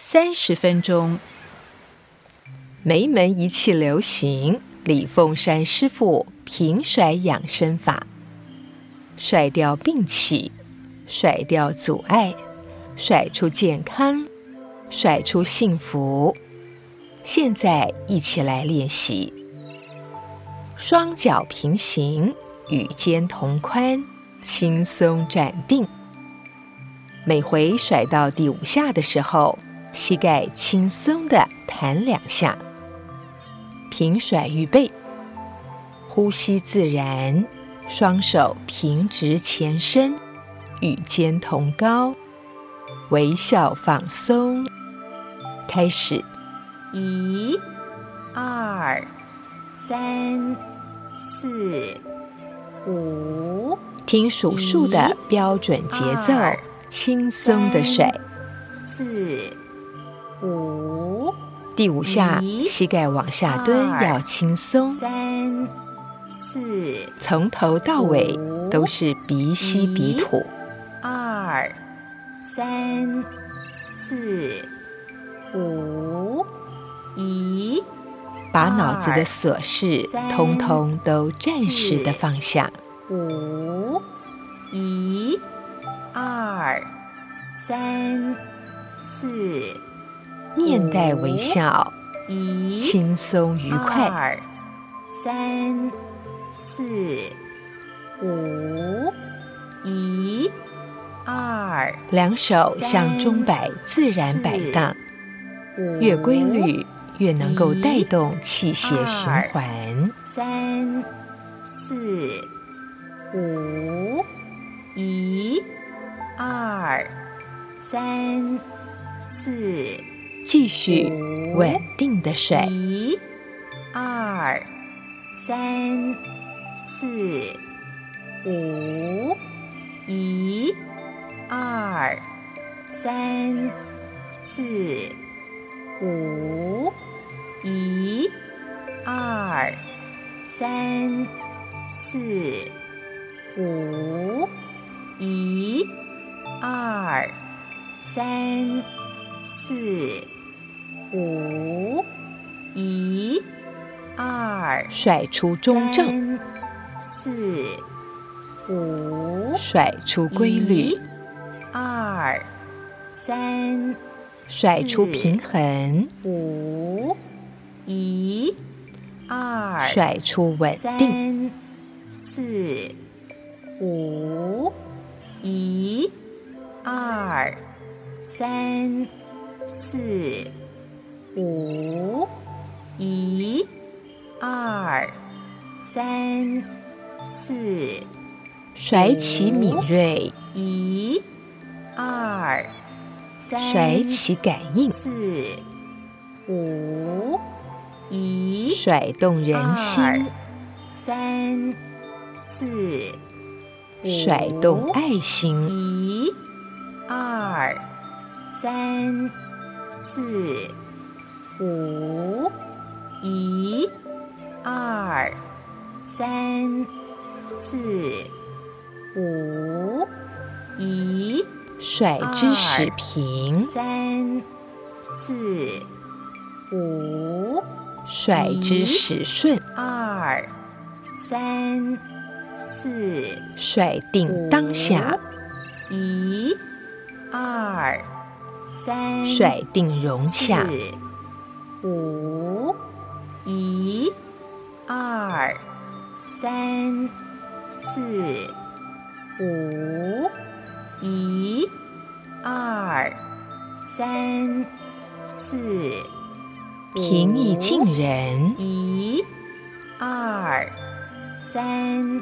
三十分钟，梅门一气流行，李凤山师傅平甩养生法，甩掉病气，甩掉阻碍，甩出健康，甩出幸福。现在一起来练习，双脚平行，与肩同宽，轻松站定。每回甩到第五下的时候，膝盖轻松的弹两下。平甩预备，呼吸自然，双手平直前伸，与肩同高，微笑放松。开始。一、二、三、四、五，听数数的标准节奏，轻松的甩。四、五，第五下，膝盖往下蹲，要轻松。三、四，从头到尾都是鼻吸鼻吐。二、三、四、五。一，把脑子的琐事通通都暂时的放下。五，一，二，三，四，面带微笑，一，轻松愉快。二，三，四，五，一，二，两手向钟摆自然摆荡，越规律。越能够带动气血循环。三、四、五，一、二、三、四，继续稳定的甩。一、二、三、四、五，一、二、三、四、五。一、二、三、四、五，一、二、三、四、五，一、二，甩出中正，四、五，甩出规律，二、三，甩出平衡，五。一、二，甩出稳定。三、四、五，一、二、三、四、五，一、二、三、四，甩起敏锐。一、二、三，甩起感应。四、五。一，甩动人心；二、三、四、甩动爱心；一、二、三、四、五；一、二、三、四、五；一，甩之始平；三、四、五。甩之始顺，二、三、四，甩定当下，一、二、三，甩定融洽，五、一、二、三、四、五、一、二、三、四。平易近人，一、二、三，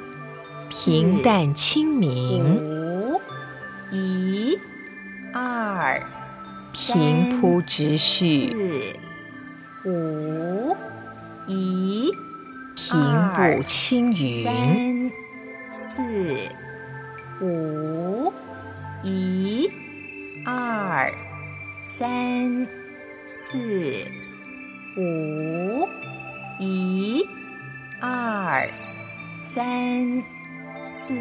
平淡清明，五、一、二、平铺直叙，四、五、一、平步青云，三、四、五、一、二、三、四。五，一、二、三、四、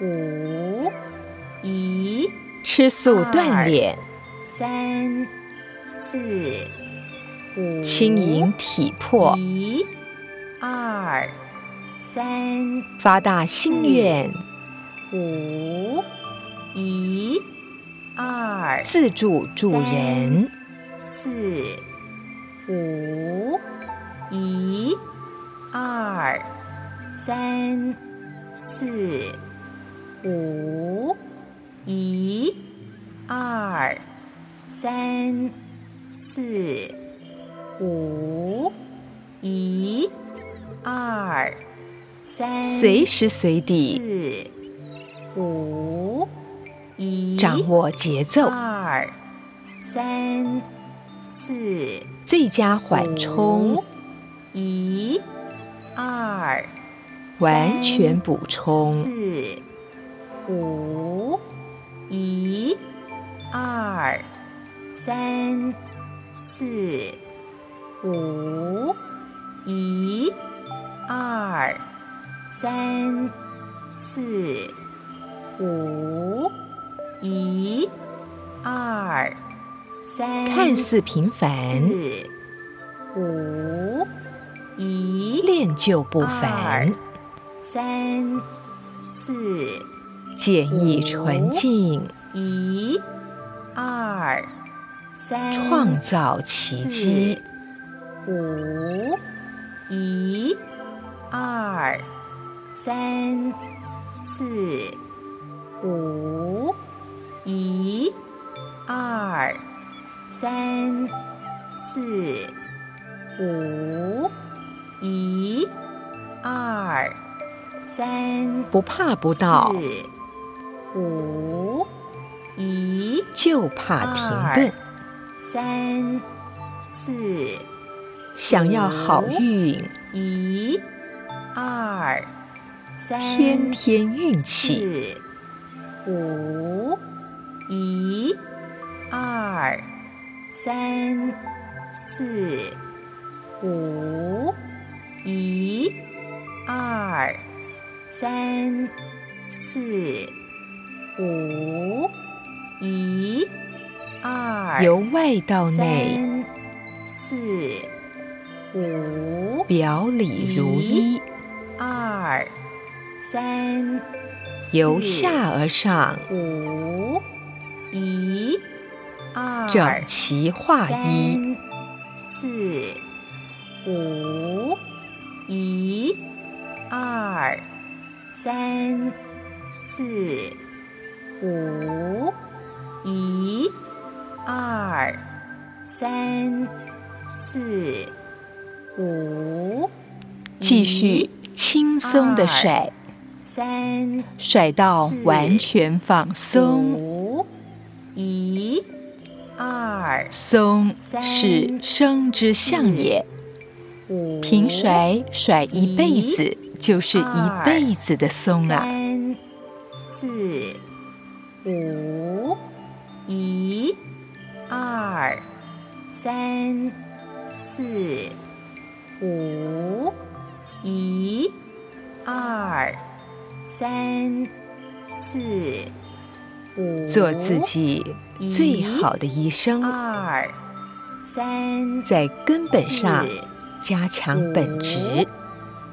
五，一。吃素锻炼，三四五，轻盈体魄，一二三，发大心愿，五一二，自助助人，四五一二三四五一二三四五一二三，随时随地四五一掌握节奏，二三四最佳缓冲，一二完全补充，四五一二三四五一二三四五一二三，看似平凡，四五一练就不凡，三四简易纯净，一二三，创造奇迹，五一二三四五一二三四五一二三，不怕不到，四五一就怕停顿，三四想要好运，一二三，天天运气，五一二三四五一二三四五一二，由外到内，四五表里如一，二三由下而上，五一二整齐划一，四五一二三四五一二三四五，继续轻松地甩，三甩到完全放松。五一二松是生之象也，五平甩甩一辈子就是一辈子的松啊。三四五一二三四做自己最好的医生，二三在根本上加强本职，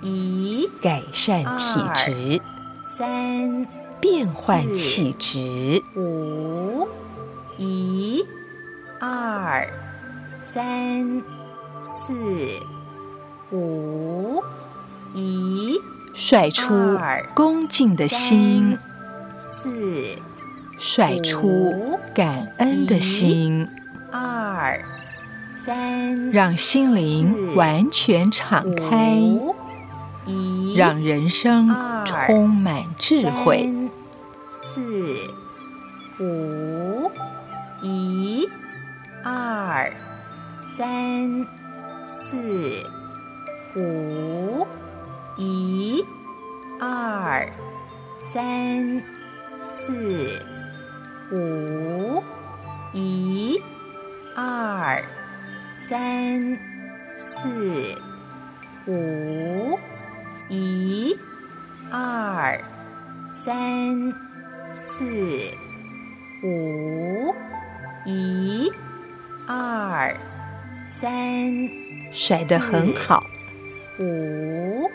一改善体质，三变换气质，五一二三四五一甩出恭敬的心，四甩出感恩的心，二三让心灵完全敞开，一让人生充满智慧。四五一二三四五一二三四五一二三四。五一二三四。五一、二、三，甩得很好。五、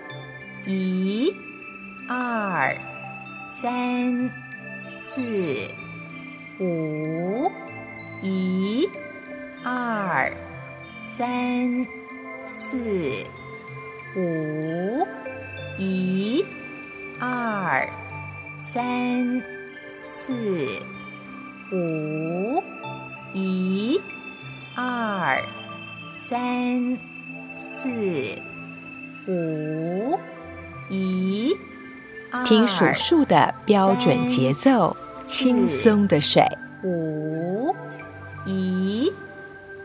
一、二、三、四、五、一、二、三、四、五、一、二、三、四、五、一、二、三、四、五、一、听数数的标准节奏，轻松的甩。五、一、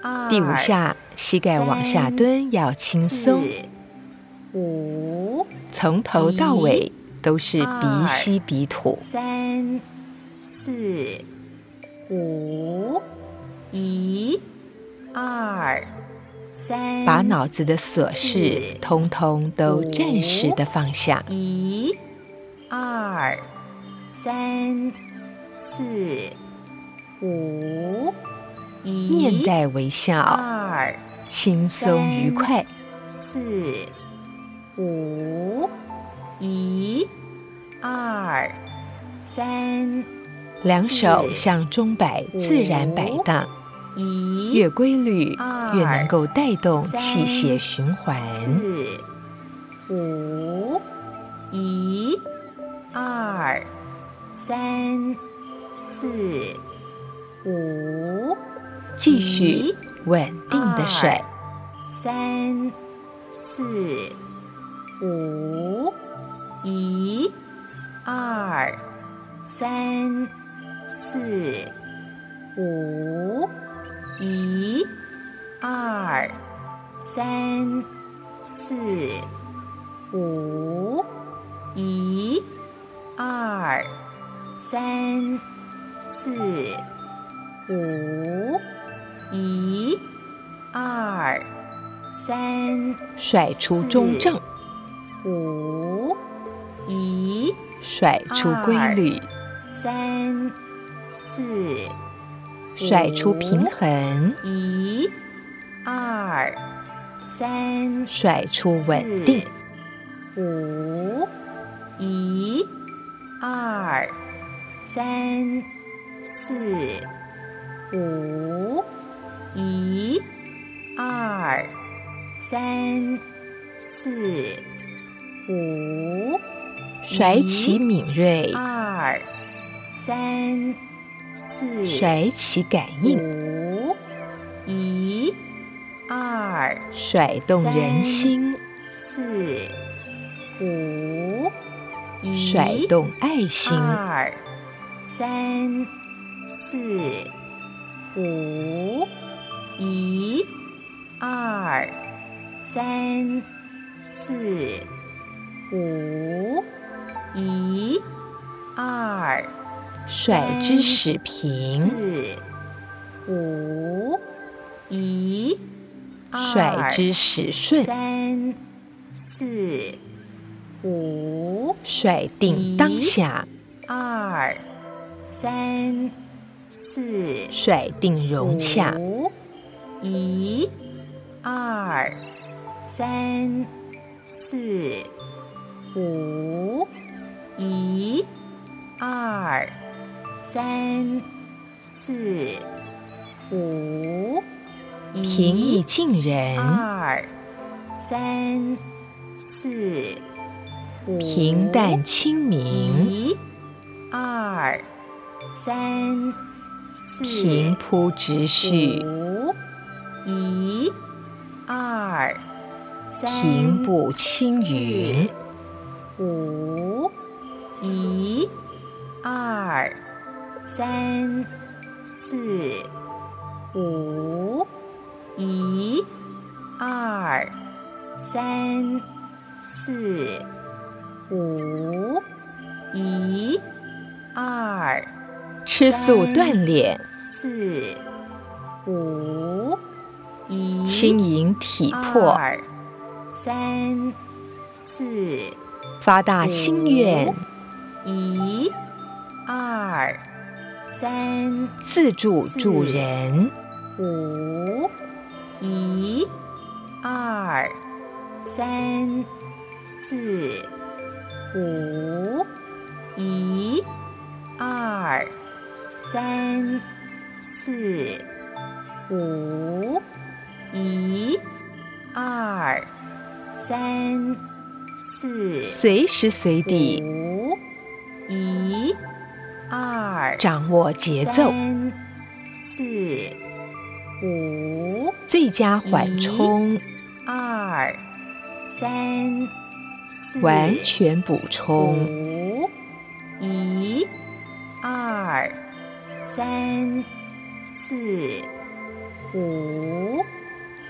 二。第五下，膝盖往下蹲，要轻松。五。从头到尾都是鼻吸鼻吐。三、四、五、一、二、三。把脑子的琐事通通都暂时的放下。一、二、三、四、五、一。面带微笑。二、轻松愉快。四。五、一、二、三，两手向钟摆自然摆荡，一越规律越能够带动气血循环。四、五、一、二、三、四、五，继续稳定的甩。三、四。五、一、二、三、四、五、一、二、三、四、五、一、二、三、四、五、一、二、三，甩出中正。五、一、甩出规律，三、四、甩出平衡，一、二、三、甩出稳定，五、一、二、三、四、五、一、二、三、四。五，甩起敏锐。二，三，四。甩起感应。五，一，二。甩动人心。四，五，一。甩动爱心。二，三，四，五，一，二，三，四。五，一，二，甩之始平。四，五，一，甩之始顺。三，四，五，甩定当下。二，三，四，甩定融洽。五，一，二，三，四。五，一，二，三，四，五，平易近人。二，三，四，五，平淡清明。一，二，三，四，平铺直叙。五，一，二，三，平步青云。五，一，二，三，四，五，一，二，三，四，五，一，二，吃素锻炼。四，五，一，轻盈体魄。二，三，四。发大心愿，一、二、三自助助人，五一二三四五一二三四五一二三四随时随地五一二掌握节奏，三四五最佳缓冲，二三四完全补充，五一二三四五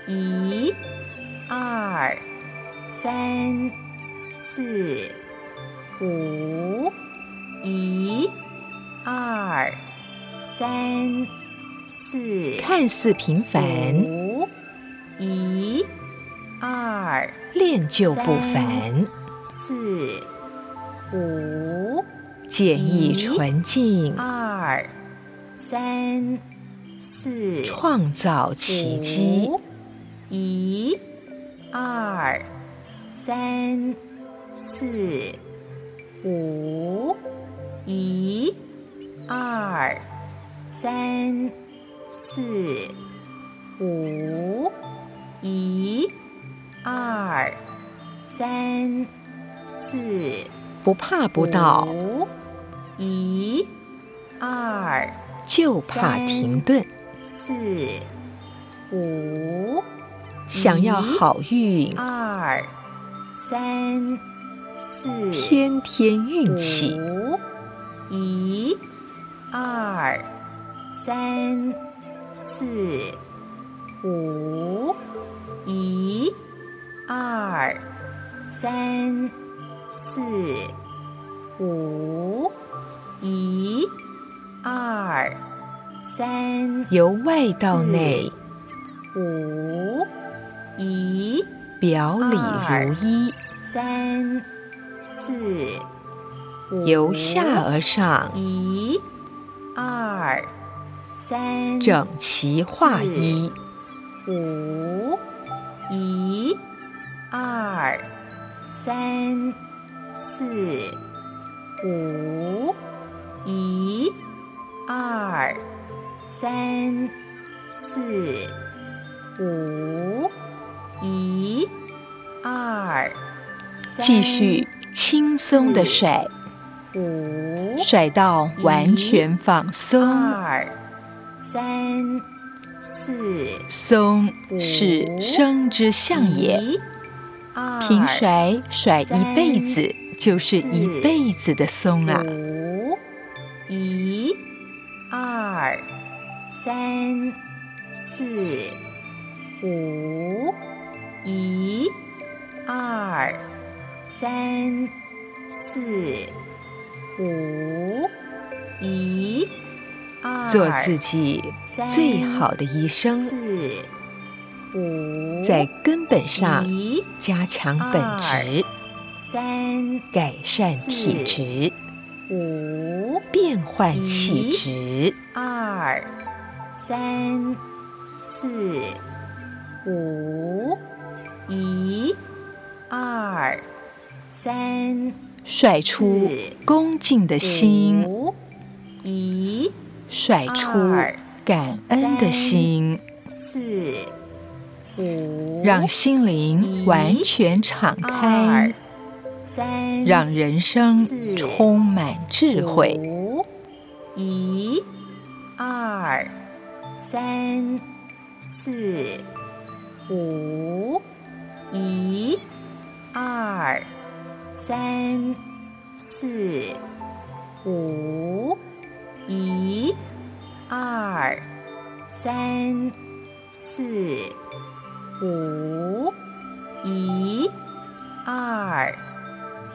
一二三四五一二三四看似平凡，五一二练就不凡，四五简易纯净，二三四创造奇迹。一二三四五一二三四五一二三四不怕不到，五一二就怕停顿。四五想要好运，二三四天天运气。五一二三四五一二三四五一二三由外到内，五一表里如一；三四五由下而上，一二三整齐划一。五一二三四五一二三四五一二继续轻松的甩，五甩到完全放松。二三四松是生之象也，平甩甩一辈子就是一辈子的松啊！三四五一二三四五一二做自己最好的医生，四五在根本上一加强本职，三改善体质，五变换气质。二三四五一二三甩出恭敬的心，一甩出感恩的心，四五让心灵完全敞开，三让人生充满智慧。一二三四五一二三四五一二三四五一二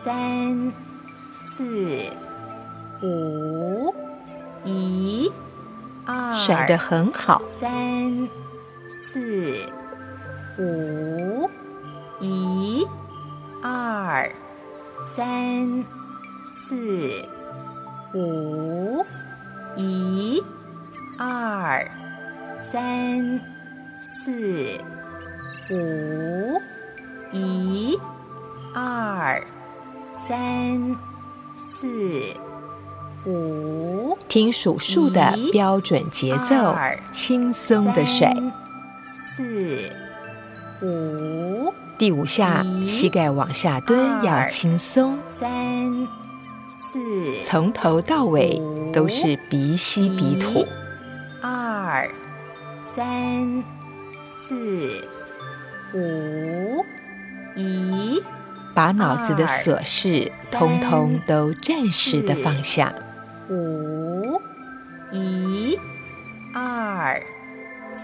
三四五一甩得很好，三四五一二三四五一、二、三、四、五。一、二、三、四、五。听数数的标准节奏，轻松的甩。四、五。第五下，膝盖往下蹲，要轻松。三、四。从头到尾都是鼻吸鼻吐。二、三、四、五。一，把脑子的琐事通通都暂时的放下。五，一，二，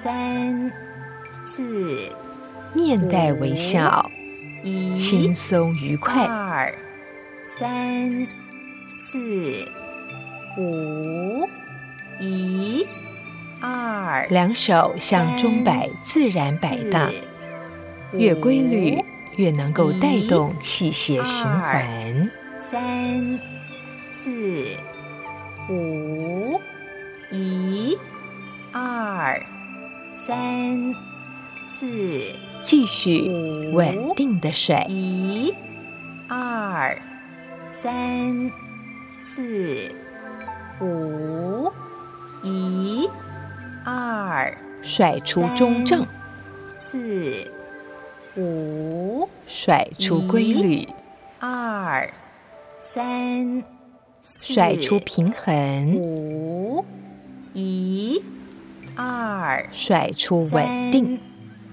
三，四，面带微笑，一轻松愉快。二，三，四，五，一，二，两手向钟摆自然摆荡，越规律。越能够带动气血循环。三、四、五，三、四，继续稳定的甩。一、二、三、四、五，一、二，甩出中正。四。五，甩出规律。二，三，甩出平衡。五，一，二，甩出稳定。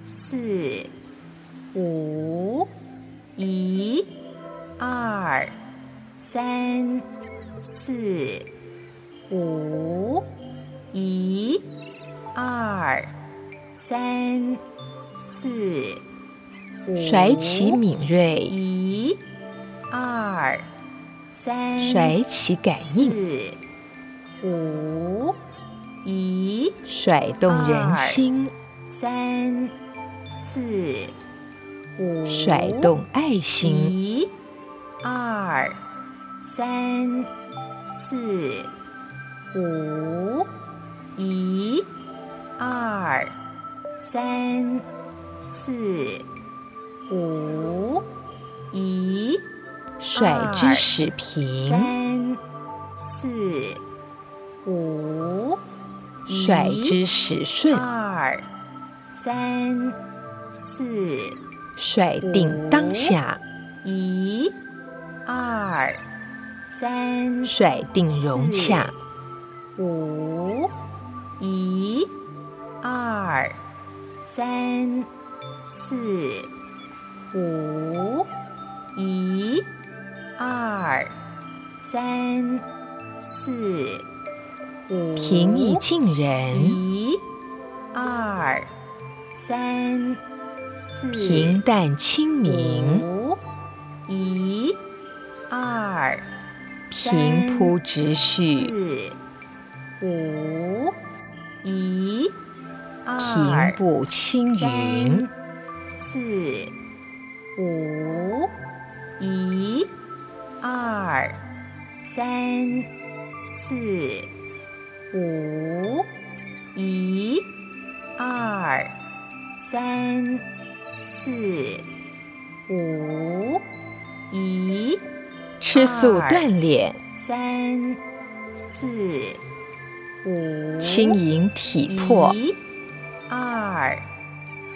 四，五，一，二，三，四，五，一，二，三，四。甩起敏锐，一、二、三，甩起感应，四、五、一，甩动人心，三、四、五，甩动爱心，一、二、三、四、五，一、二、三、四。五，一，甩之始平。甩之始顺。二，三，四，甩定当下。一，二，三，甩定融洽。五，一，二，三，四。五，一，二，三，四，五，平易近人。一，二，三，四，平淡清明。五，一，二，平铺直叙。四，五，一，二，平步青云。四。五，一，二，三，四，五，一，二，三，四，五，一，吃素锻炼，三，四，五，轻盈体魄，一，二，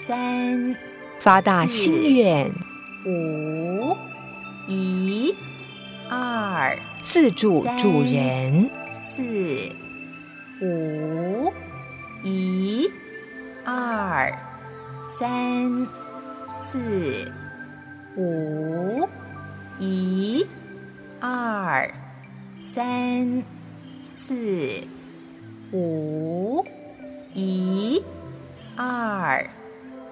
三，发大心愿。五，一，二，自助助人。四，五，一，二，三，四，五，一，二，三，四，五，一，二，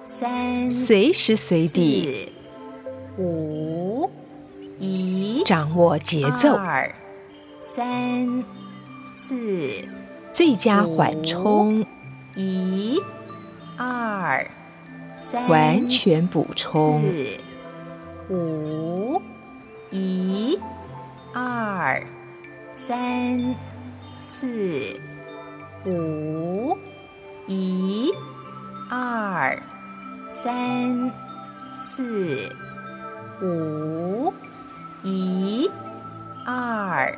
三，随时随地。五，一，掌握节奏。二，三，四，最佳缓冲。一，二，三，完全补充。四，五，一，二，三，四，四五一二三四五一二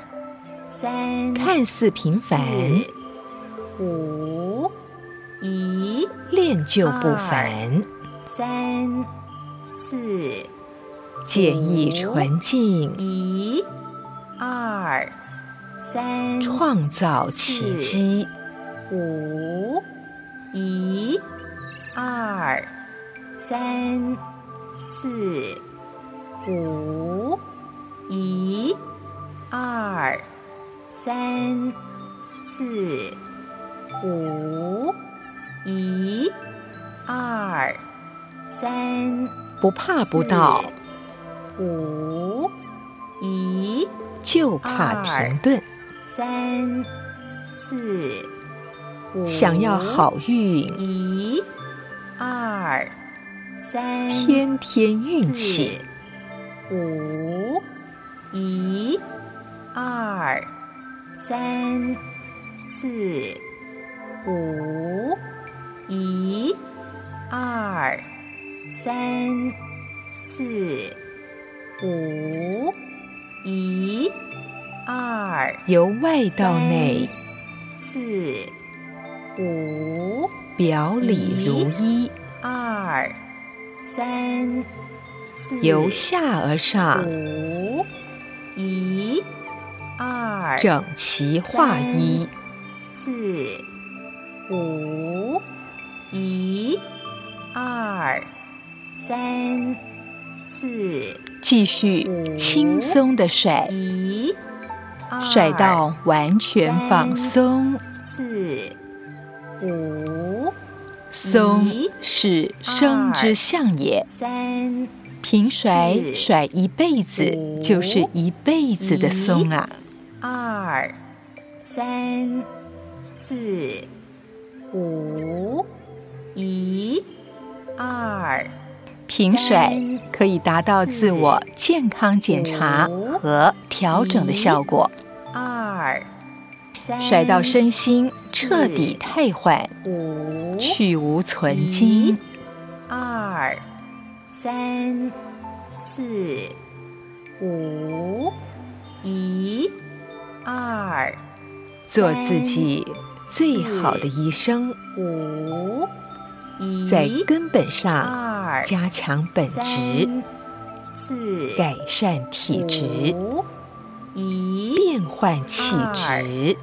三，看似平凡，五一练就不凡，三四简易纯净，一二三，创造奇迹，五一二三四五一二三四五一二三，不怕不到，五一就怕停顿，三四想要好运，一二三，天天运气，五一二三四五一二三四五一二，由外到内，四五表里如一，二三四，由下而上，五一二。整齐划一，四五一二三四，继续轻松的甩，一甩到完全放松。四五松是生之象也，三平甩甩一辈子就是一辈子的松啊。二三四五一二，平甩可以达到自我健康检查和调整的效果。二甩到身心彻底退换，去无存精。二三四五一二，做自己最好的医生。五一，在根本上加强本职，四改善体质，一变换气质。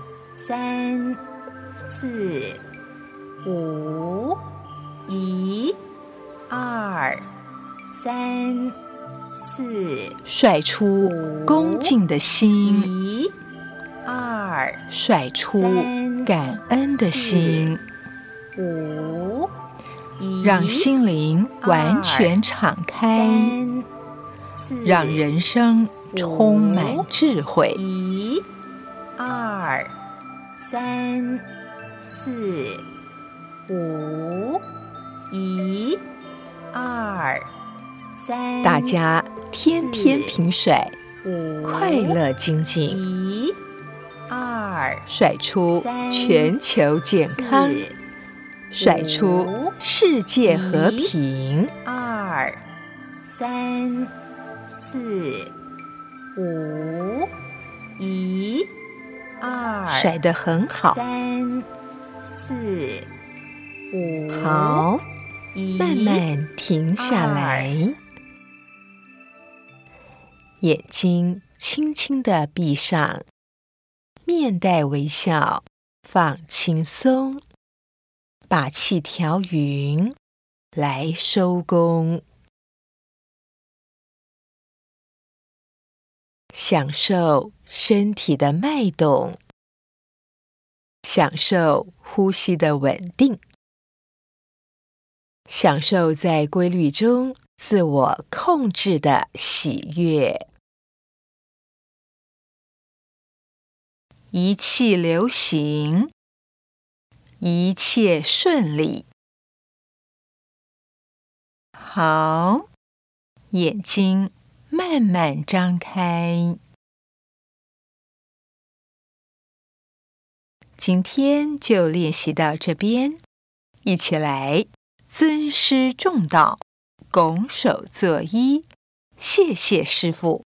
三四五一二三四，甩出恭敬的心，一二甩出感恩的心，五一，让心灵完全敞开，让人生充满智慧。一二三四五一二三，大家天天平甩，快乐精进，一二甩出全球健康，甩出世界和平。二三四五一。二甩得很好，三四五，好，慢慢停下来，眼睛轻轻的闭上，面带微笑，放轻松，把气调匀，来收工，享受。身体的脉动，享受呼吸的稳定，享受在规律中自我控制的喜悦，一气流行，一切顺利。好，眼睛慢慢张开。今天就练习到这边，一起来尊师重道，拱手作揖，谢谢师傅。